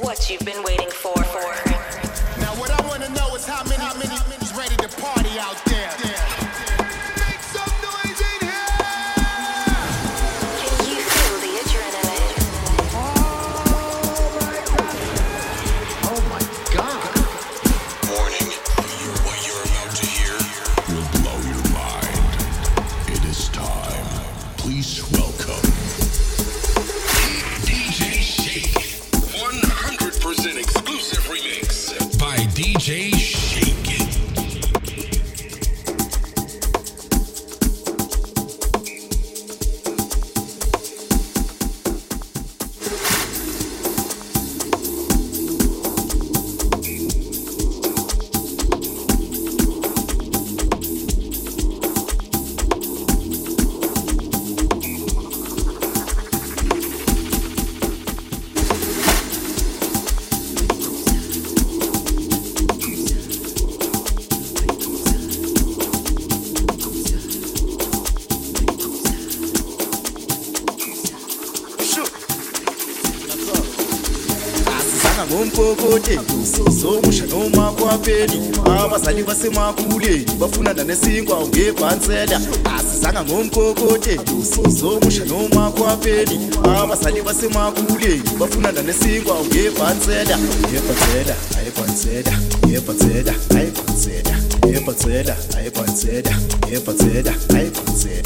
what you've been waiting for. masokote somusha noma kwapeni abazali basemakhuleni bafunana nesinkwa ngebhansela. Asizanga ngomkokote somusha noma kwapeni abazali basemakhuleni bafunana nesinkwa ngebhansela. Ngebhansela ayibhansela ngebhansela ayibhansela ngebhansela ayibhansela ngebhansela ayibhansela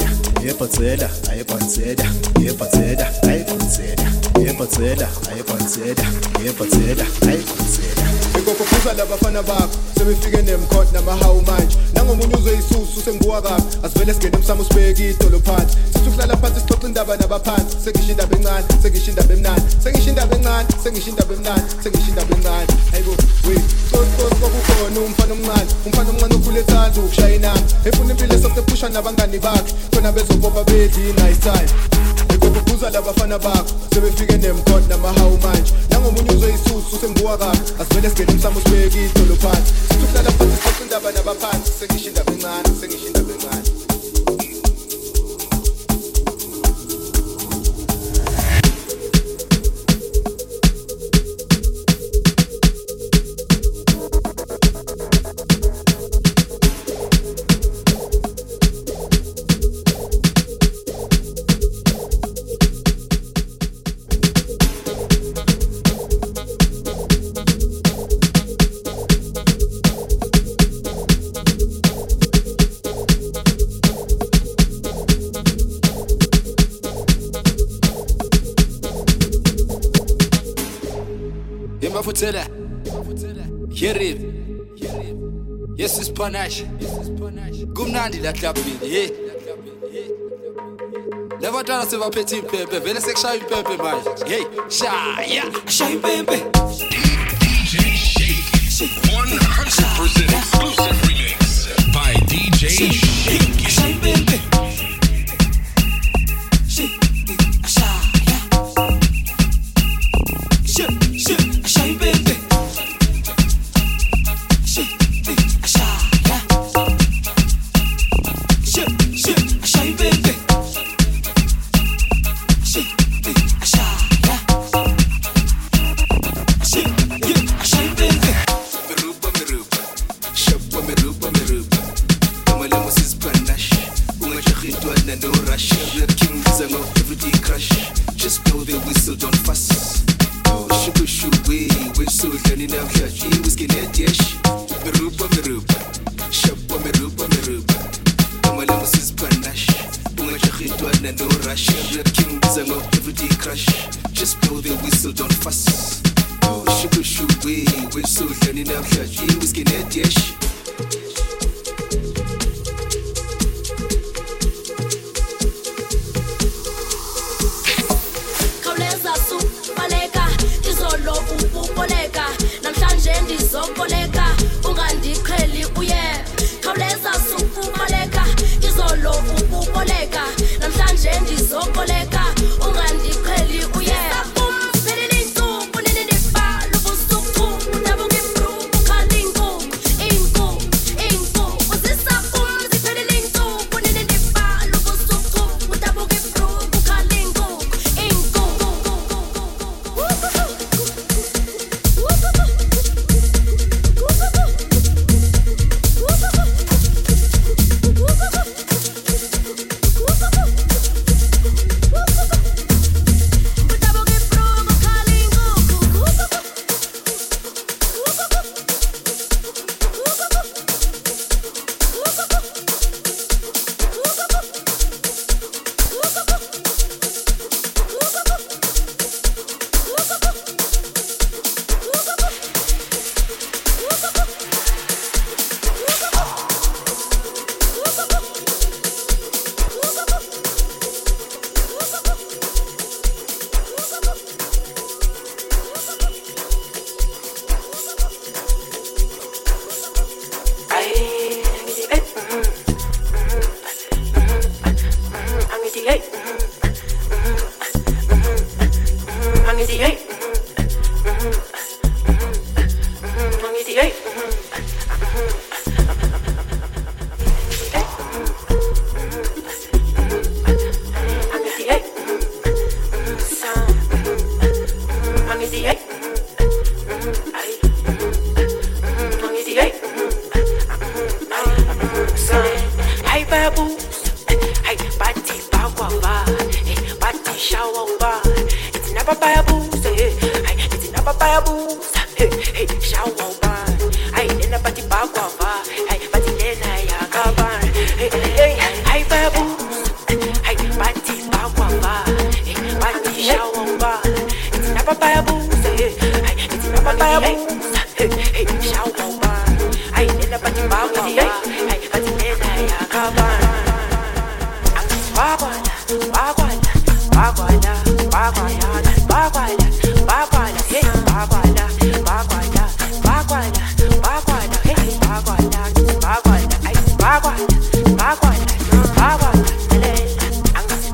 yebhansela ayebhansela yebhansela ayebhansela yebhansela ayebhansela yebhansela ayebhansela ngikokophuza labafana bakho sebefike nemkhot namahawu manje. Nangomunye uzwe isusu senguwa kabi asivele singene emsamo sibeke idolo phansi. Sithi ukuhlala phansi sixoxa indaba nabaphansi sengisho indaba encane sengisho indaba emnani sengisho indaba encane sengisho indaba emnani sengisho indaba encane. Hayibo we cosicos kwakukhona umfana omncane umfana omncane okhule ethanda ukushaya inamba efuna impilo esosephusha nabangani bakhe khona bezobopha bedli nice time ngikokophuza labafana bakho sebefike nemkhot namahawu manje nangomunye uzwe isusu senguwa kabi asivele singene emsamo sibeke idolo phansi sithi ukuhlala phansi sixoxa indaba nabaphansi sengisho indaba Yerib. Yes isipanashi. Kumnandi la clubini, eh? hey. Labatana sebaphethe impempe, vele sekushaya impempe manje. Hey, shaya, shaya impempe. DJ Shake. 100% exclusive remix by DJ Shake. Shaya impempe.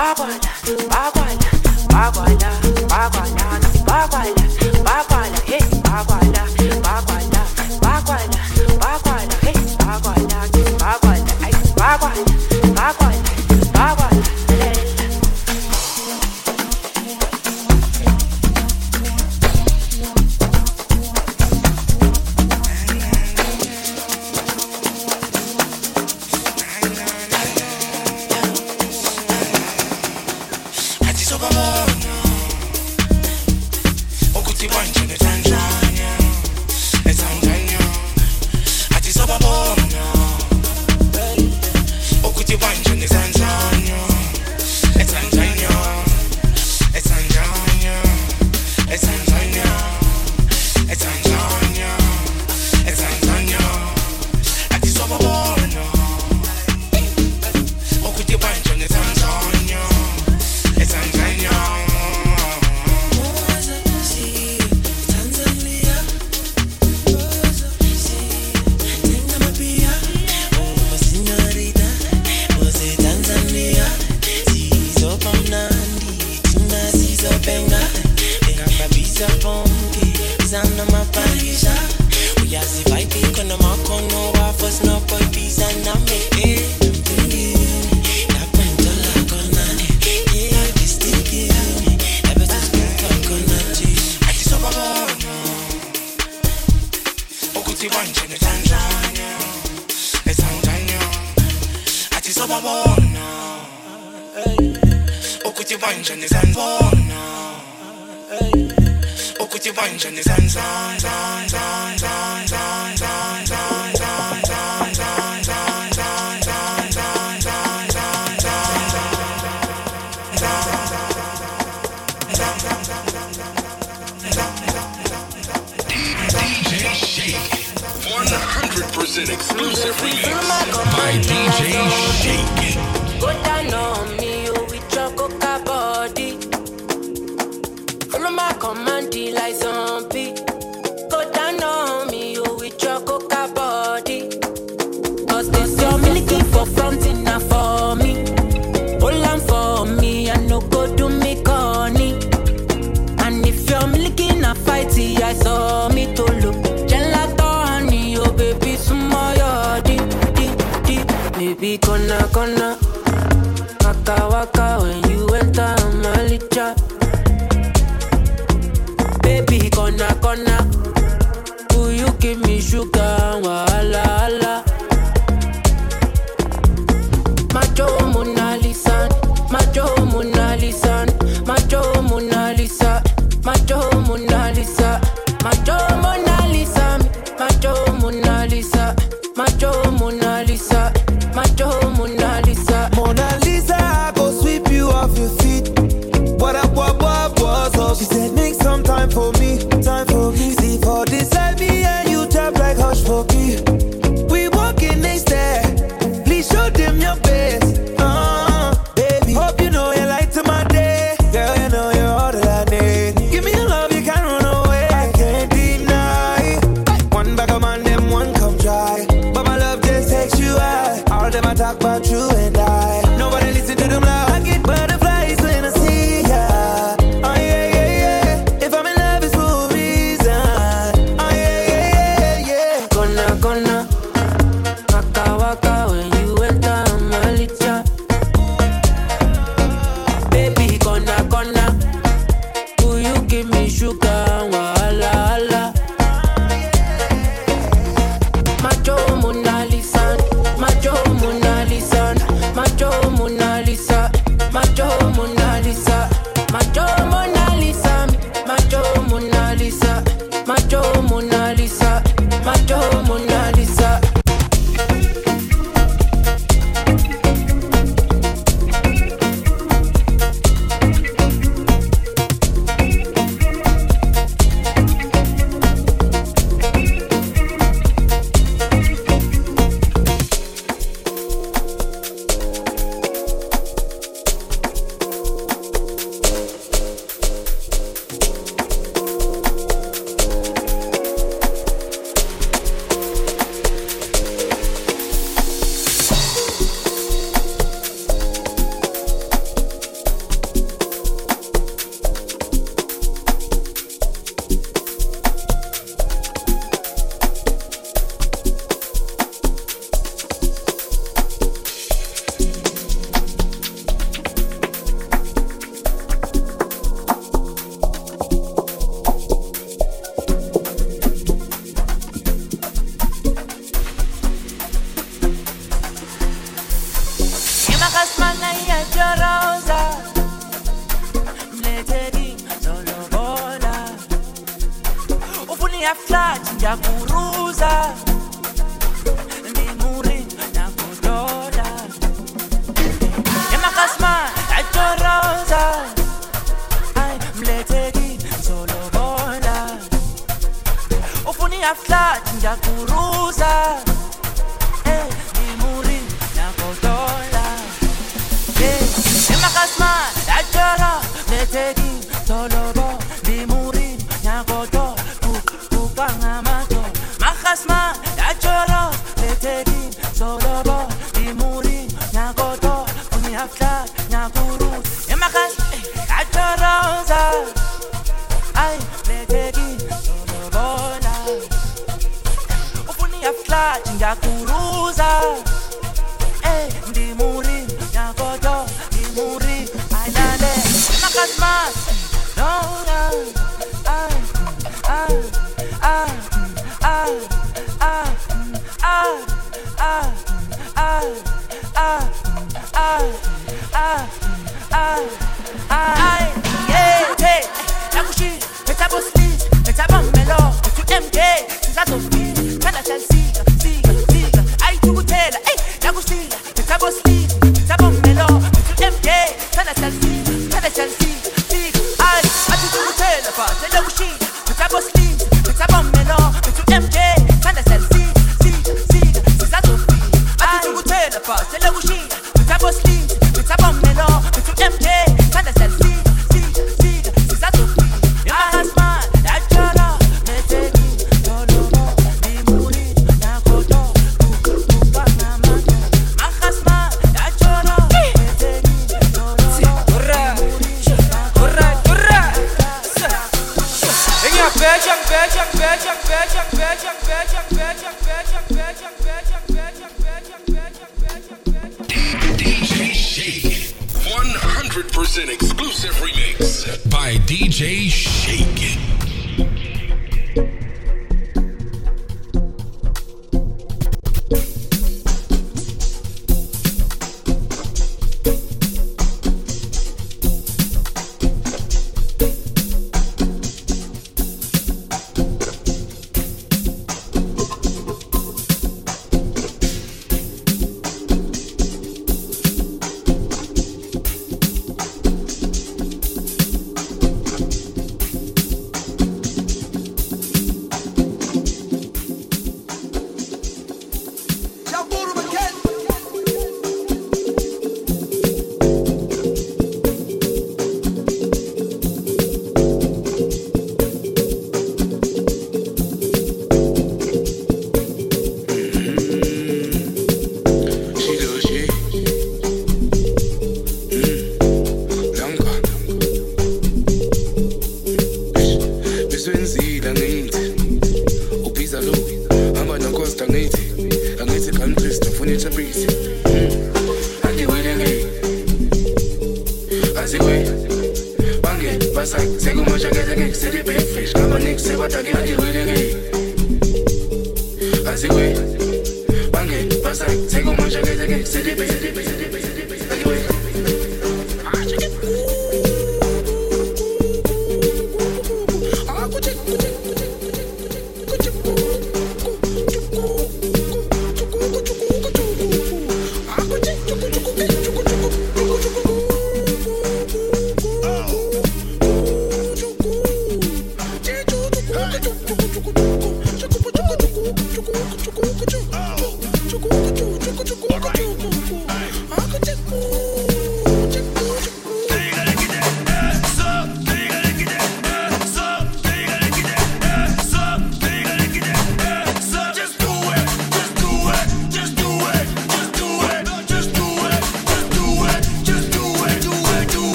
bagualha, bagualha, bagualha, bagualha, nasce bagualha, bagualha, ei, bagualha, bagualha, bagualha, bagualha, ei, bagualha, bagualha, ai, bagualha, bagualha. an exclusive remix by DJ Shake. Baby gonna Waka waka when you enter my licha Baby gonna. Will you give me sugar? mafuta nyakuru ah, ah, ah ah, ah, ah, yeah, hey, la couche, mets ta bosse lisse, mets ta bande, mets l'or, tu MK, c'est ça ton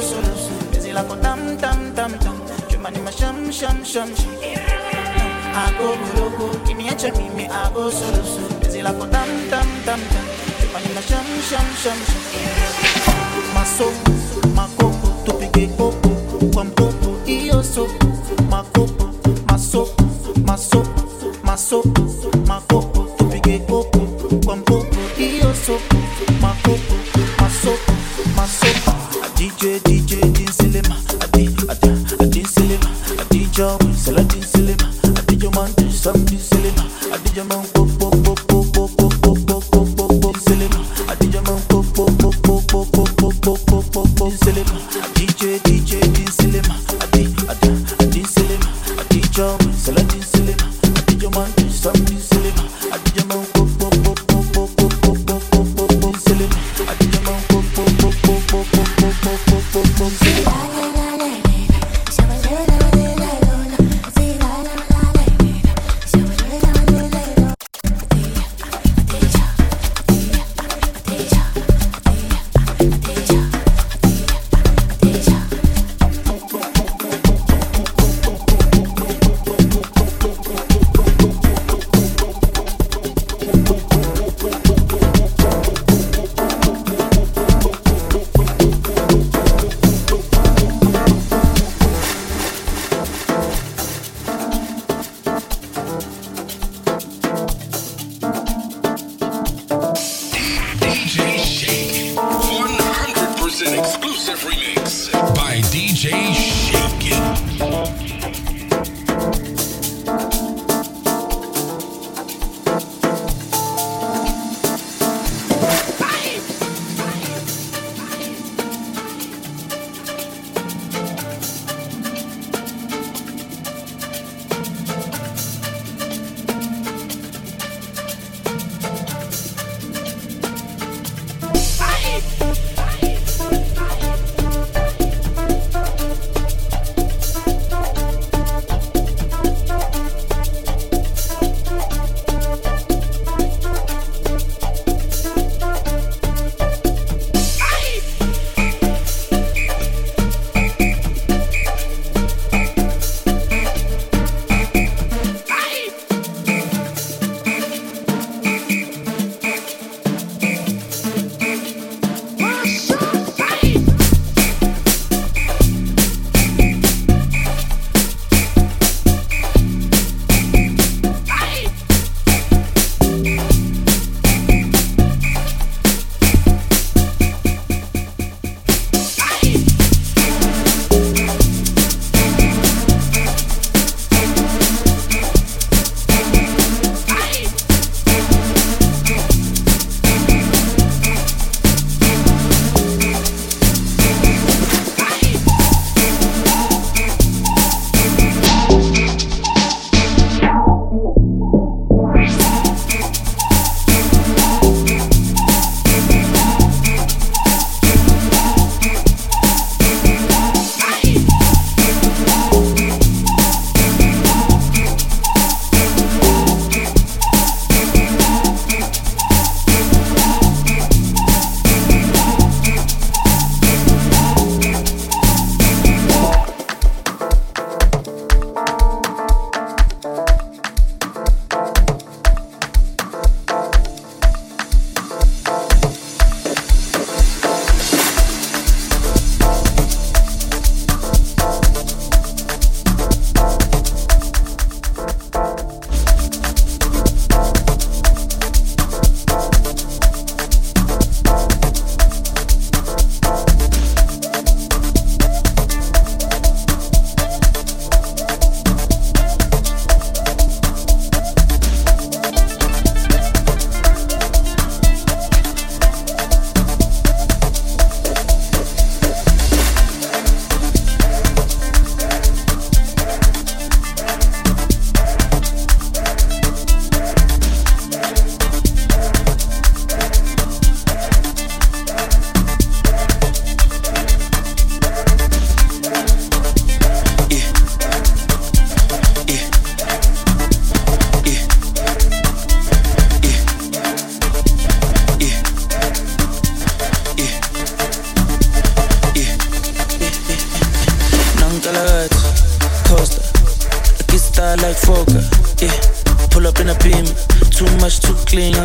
solo solo Busy lako tam tam tam tam Chuma ni masham sham sham sham Ago goroko Niacha mimi ago solo solo Busy lako tam tam tam tam Chuma ni masham sham sham sham Masoko, makoko Tupige popo Kwa mpopo iyo soko Makopo, masoko Masoko, masoko Dinsilema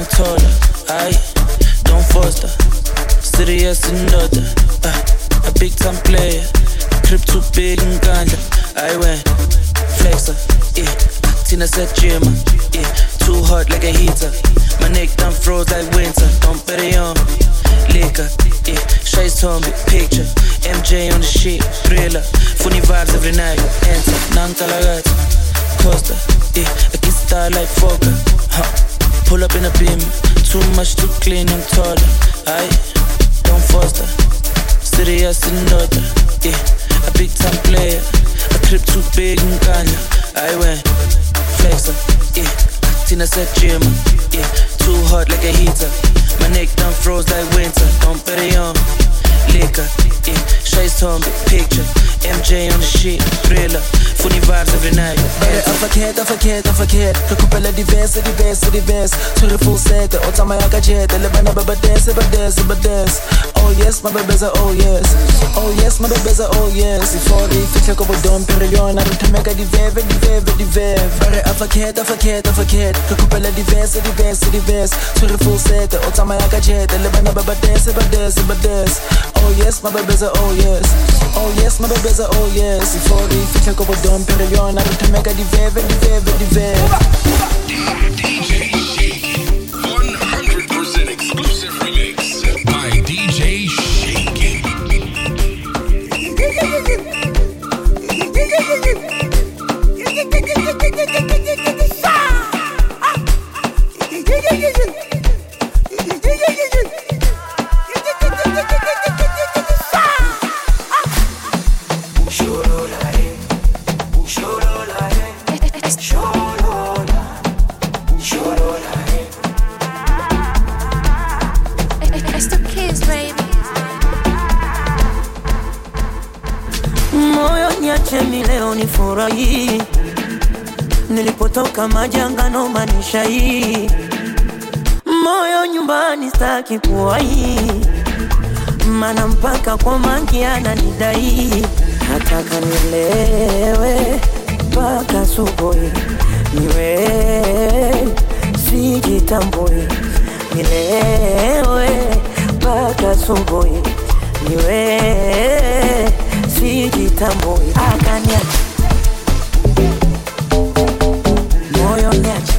young taller. Aye, don't foster. Serious daughter, uh, a big time player. Crib too big and ganja. I went flexer, yeah. Tina said gym, yeah. Too hot like a heater. My neck done froze like winter. Don't bet it on liquor, yeah. Shades on me, picture. MJ on the sheet, thriller. Funny vibes every night. Enter, Nankalagat, Costa, yeah. I get style like Fokker, huh. Pull up in a beam, too much, to clean, I'm taller. I don't foster. Serious and daughter, yeah. A big time player. A crib too big and ganja. I went flexer, yeah. Tina said gym, yeah. Too hot like a heater. My neck done froze like winter. Don't bet it on liquor, yeah. Shades on me, picture. MJ on the sheet, thriller. Funny vibes every night. Bare a verkeerd, a verkeerd, a verkeerd Recupele diverse, diverse, diverse Tshwere full set, o tsamaya ka jet Le bana ba ba dance, ba dance, ba dance Oh yes, my bebeza, oh yes. Oh yes, my bebeza, oh yes. Before di fihle ko bodom Pero yona re thomeka diveve, diveve, diveve Bare a verkeerd, a verkeerd, a verkeerd Recupele diverse, diverse, diverse Tshwere full set, o tsamaya ka jet Le bana ba ba dance, ba dance, ba dance Oh yes, my bebeza, oh yes. Oh yes, my bebeza, oh yes. Before di fihle ko bodom Pero yona re thomeka diveve, diveve, diveve 100% moyo niache mi leo ni furahi nilipotoka majanga no manisha hii. Moyo nyumbani staki kuwahi. Mana mpaka kwa mangi ananidai. Nataka nilewe mpaka suboi niwe sijitambui. Nilewe mpaka suboi niwe sijitambui akaniacha moyo niacha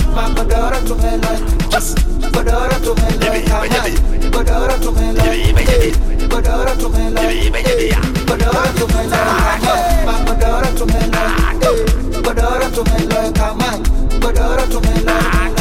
Badara to me like a man, badara to me like a man.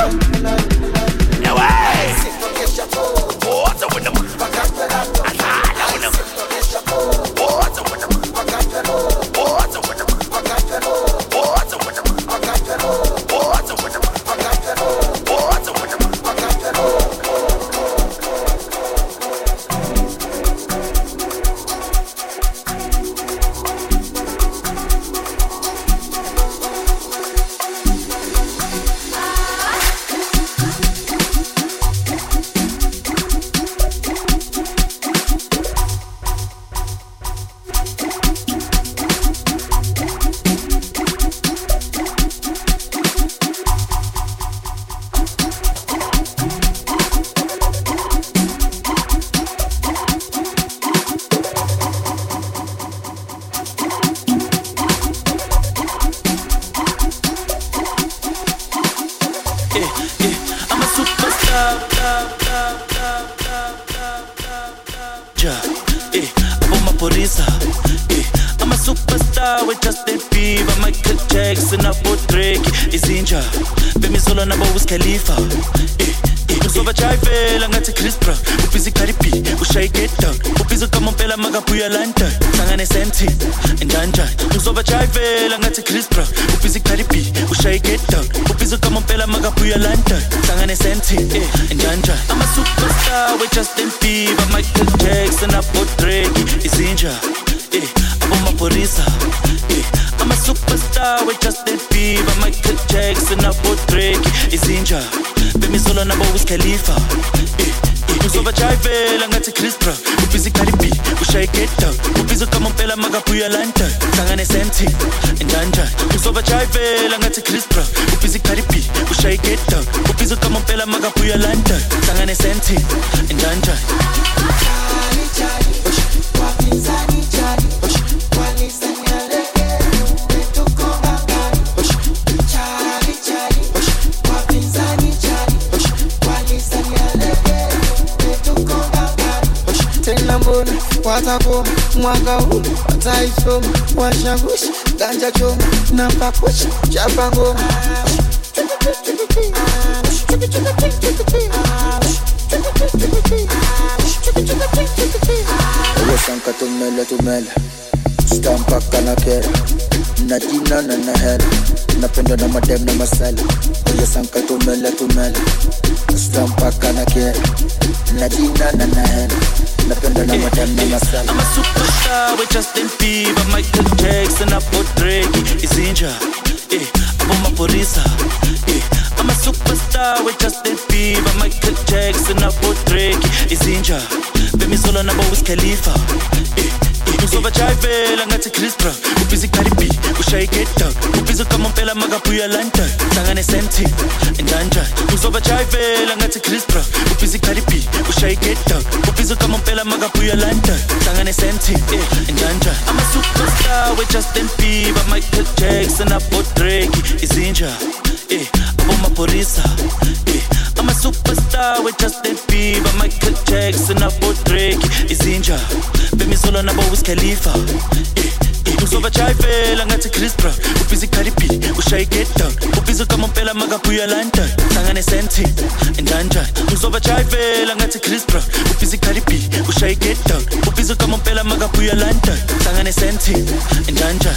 I'm a superstar with Justin Bieber Michael Jackson abo Drake izinja eh abomaphorisa eh. I'm a superstar with Justin Bieber Michael Jackson abo Drake izinja bemisolo nabo Wiz Khalifa. Eh, uzobajayivela ngathi Chris Brown ubhizi Cardi B ushaye get down ubhizi kamompela makabuya London hlangane senti njani uzobajayivela ngathi Chris Brown ubhizi Cardi B ushaye get down ubhizi kamompela makabuya London hlangane senti njani tena watakoma mwaka huu wataisoma washangusha ganja choma na pakucha chapa ngoma Uwesanka tumele tumele. Stampaka na kera. Na jina na na hera. Napenda na madem na masala Uwesanka tumele tumele. Stampaka na kera. Na jina na na hera Na na I'm a superstar with Justin Bieber, Michael Jackson, abo Drake, izinja, eh, abo maphorisa, eh. I'm a police. I'm a superstar with Justin Bieber, Michael Jackson, abo Drake, izinja, bemisolo nabo Wiz Khalifa, eh, eh. uzobajayivela ngathi Cardi ushaye makabuya London, uzobajayivela ngathi Cardi ushaye makabuya London, hlangane senti, njanja. I'm a superstar with Justin Bieber, Michael Jackson, abo Drake, izinja, eh, abo maphorisa, eh. I'm a superstar with Justin Bieber, Michael Jackson, abo Drake, izinja, bemisolo nabo Wiz Khalifa, eh. eh, uzobajayivela ngathi Chris Brown ubhizi B ushaye get down ubhizi kamompela makabuya London hlangane senti njanja. Uzobajayivela ngathi Chris Brown ubhizi B ushaye get down ubhizi kamompela makabuya London hlangane senti njanja